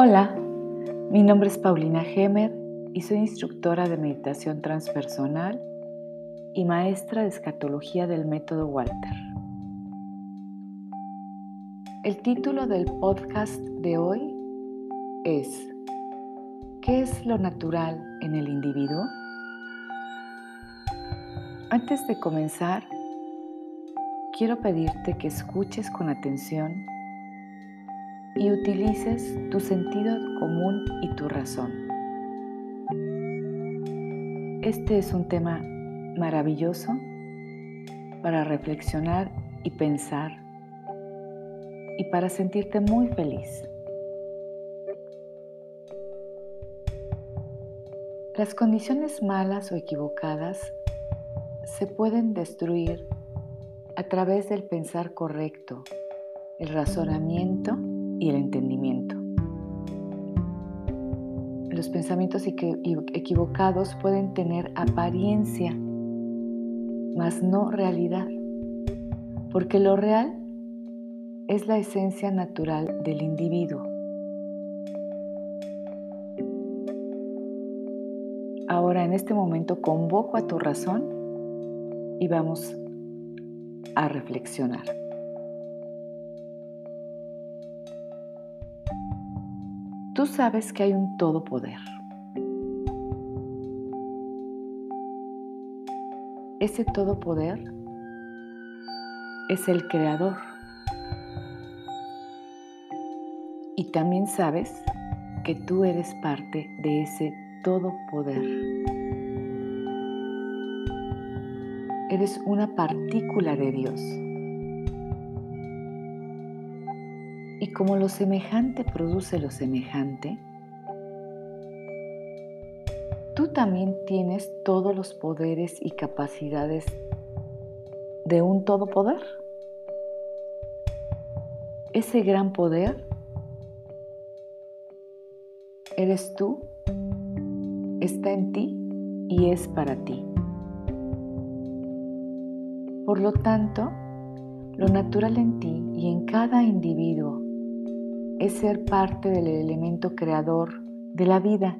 Hola, mi nombre es Paulina Gemer y soy instructora de meditación transpersonal y maestra de escatología del método Walter. El título del podcast de hoy es ¿Qué es lo natural en el individuo? Antes de comenzar, quiero pedirte que escuches con atención y utilices tu sentido común y tu razón. Este es un tema maravilloso para reflexionar y pensar y para sentirte muy feliz. Las condiciones malas o equivocadas se pueden destruir a través del pensar correcto, el razonamiento y el entendimiento. Los pensamientos equivocados pueden tener apariencia, mas no realidad, porque lo real es la esencia natural del individuo. Ahora en este momento convoco a tu razón y vamos a reflexionar. Sabes que hay un todopoder. Ese todopoder es el creador. Y también sabes que tú eres parte de ese todopoder. Eres una partícula de Dios. Y como lo semejante produce lo semejante, tú también tienes todos los poderes y capacidades de un todopoder. Ese gran poder eres tú, está en ti y es para ti. Por lo tanto, lo natural en ti y en cada individuo es ser parte del elemento creador de la vida.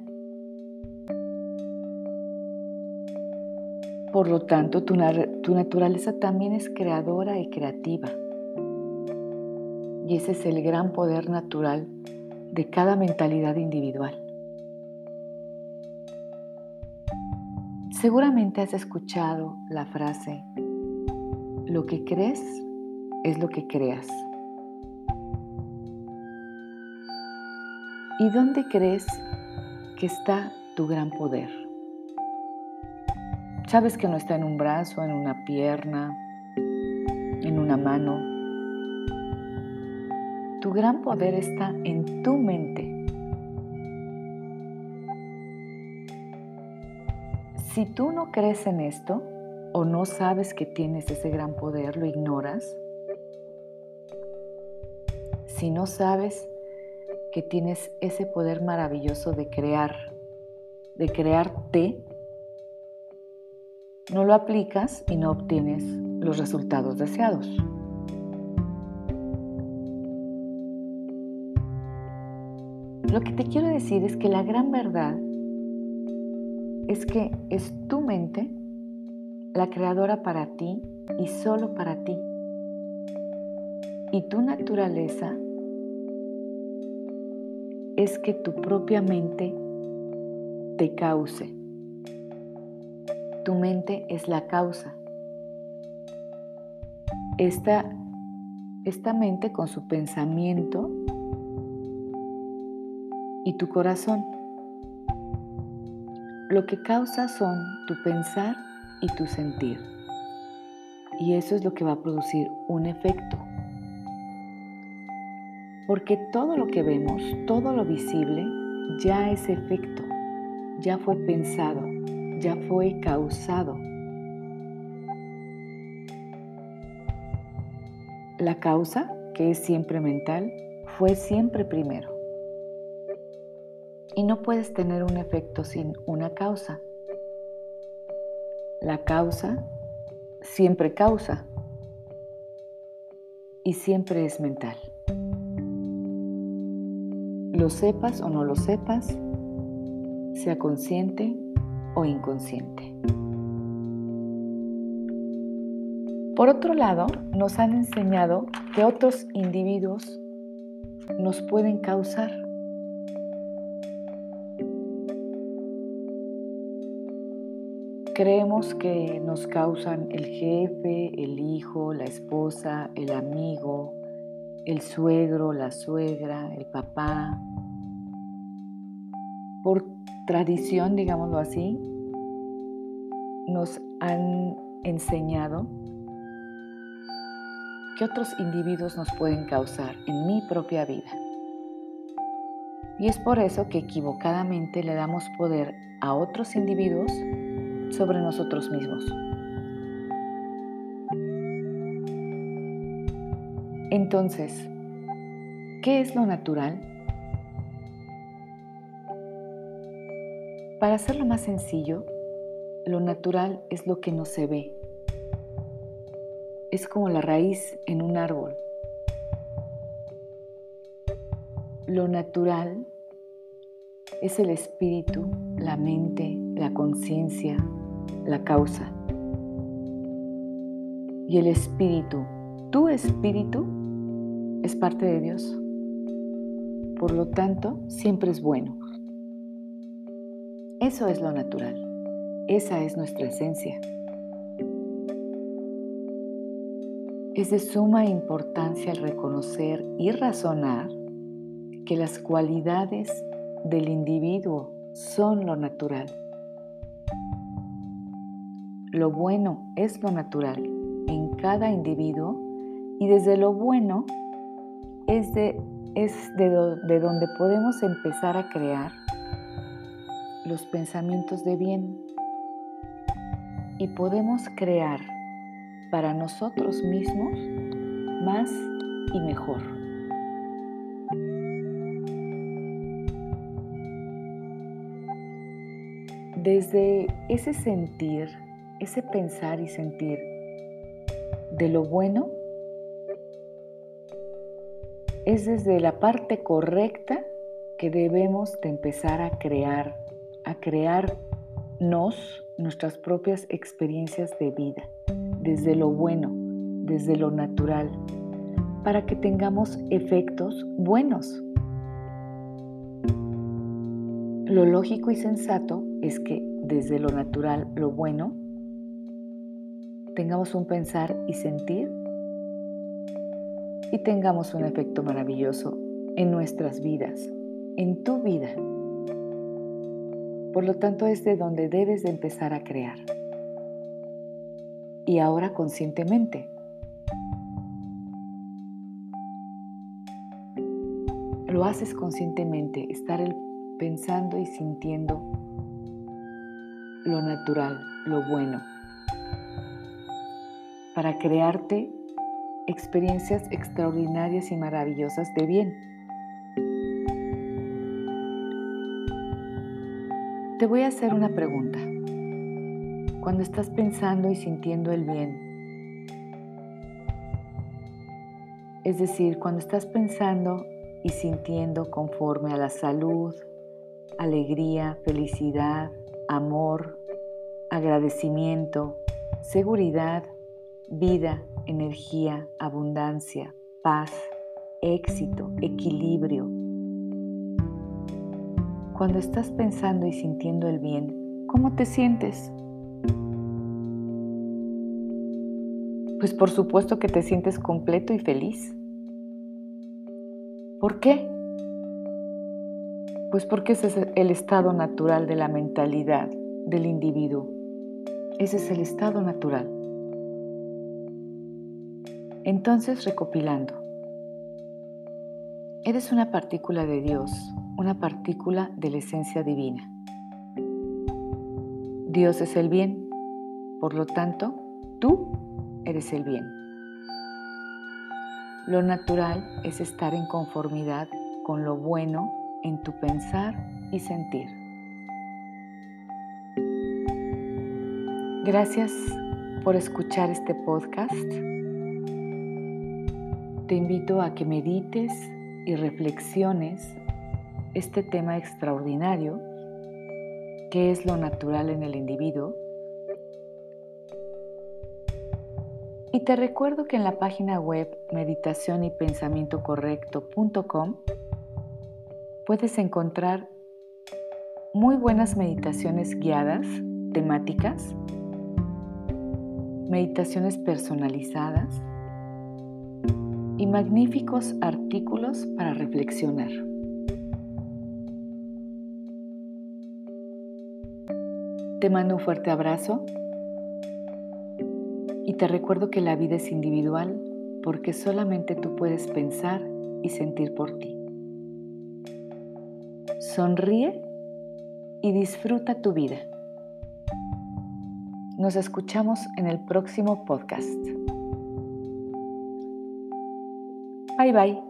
Por lo tanto, tu, naturaleza también es creadora y creativa. Y ese es el gran poder natural de cada mentalidad individual. Seguramente has escuchado la frase, lo que crees es lo que creas. ¿Y dónde crees que está tu gran poder? Sabes que no está en un brazo, en una pierna, en una mano. Tu gran poder está en tu mente. Si tú no crees en esto o no sabes que tienes ese gran poder, lo ignoras. Si no sabes que tienes ese poder maravilloso de crear, de crearte, no lo aplicas y no obtienes los resultados deseados. Lo que te quiero decir es que la gran verdad es que es tu mente la creadora para ti y solo para ti. Y tu naturaleza es que tu propia mente te cause. Tu mente es la causa. Esta, esta mente con su pensamiento y tu corazón. Lo que causa son tu pensar y tu sentir. Y eso es lo que va a producir un efecto. Porque todo lo que vemos, todo lo visible, ya es efecto, ya fue pensado, ya fue causado. La causa, que es siempre mental, fue siempre primero. Y no puedes tener un efecto sin una causa. La causa siempre causa y siempre es mental. Lo sepas o no lo sepas, sea consciente o inconsciente. Por otro lado, nos han enseñado que otros individuos nos pueden causar. Creemos que nos causan el jefe, el hijo, la esposa, el amigo, el suegro, la suegra, el papá. Por tradición, digámoslo así, nos han enseñado que otros individuos nos pueden causar en mi propia vida. Y es por eso que equivocadamente le damos poder a otros individuos sobre nosotros mismos. Entonces, ¿qué es lo natural? Para hacerlo más sencillo, lo natural es lo que no se ve, es como la raíz en un árbol. Lo natural es el espíritu, la mente, la conciencia, la causa. Y el espíritu, tu espíritu, es parte de Dios. Por lo tanto, siempre es bueno. Eso es lo natural. Esa es nuestra esencia. Es de suma importancia el reconocer y razonar que las cualidades del individuo son lo natural. Lo bueno es lo natural en cada individuo y desde lo bueno es de, es de, de donde podemos empezar a crear los pensamientos de bien y podemos crear para nosotros mismos más y mejor. Desde ese sentir, ese pensar y sentir de lo bueno, es desde la parte correcta que debemos de empezar a crear, a crearnos nuestras propias experiencias de vida desde lo bueno, desde lo natural, para que tengamos efectos buenos. Lo lógico y sensato es que desde lo natural, lo bueno, tengamos un pensar y sentir y tengamos un efecto maravilloso en nuestras vidas, en tu vida. Por lo tanto, es de donde debes de empezar a crear y ahora conscientemente. Lo haces conscientemente, estar pensando y sintiendo lo natural, lo bueno, para crearte experiencias extraordinarias y maravillosas de bien. Te voy a hacer una pregunta cuando estás pensando y sintiendo el bien. Es decir, cuando estás pensando y sintiendo conforme a la salud, alegría, felicidad, amor, agradecimiento, seguridad, vida, energía, abundancia, paz, éxito, equilibrio. Cuando estás pensando y sintiendo el bien, ¿cómo te sientes? Pues por supuesto que te sientes completo y feliz. ¿Por qué? Pues porque ese es el estado natural de la mentalidad del individuo. Ese es el estado natural. Entonces, recopilando, eres una partícula de Dios, una partícula de la esencia divina. Dios es el bien, por lo tanto, tú eres el bien. Lo natural es estar en conformidad con lo bueno en tu pensar y sentir. Gracias por escuchar este podcast. Te invito a que medites y reflexiones este tema extraordinario que es lo natural en el individuo. Y te recuerdo que en la página web meditación y pensamiento correcto.com puedes encontrar muy buenas meditaciones guiadas, temáticas, meditaciones personalizadas y magníficos artículos para reflexionar. Te mando un fuerte abrazo y te recuerdo que la vida es individual porque solamente tú puedes pensar y sentir por ti. Sonríe y disfruta tu vida. Nos escuchamos en el próximo podcast. Bye bye.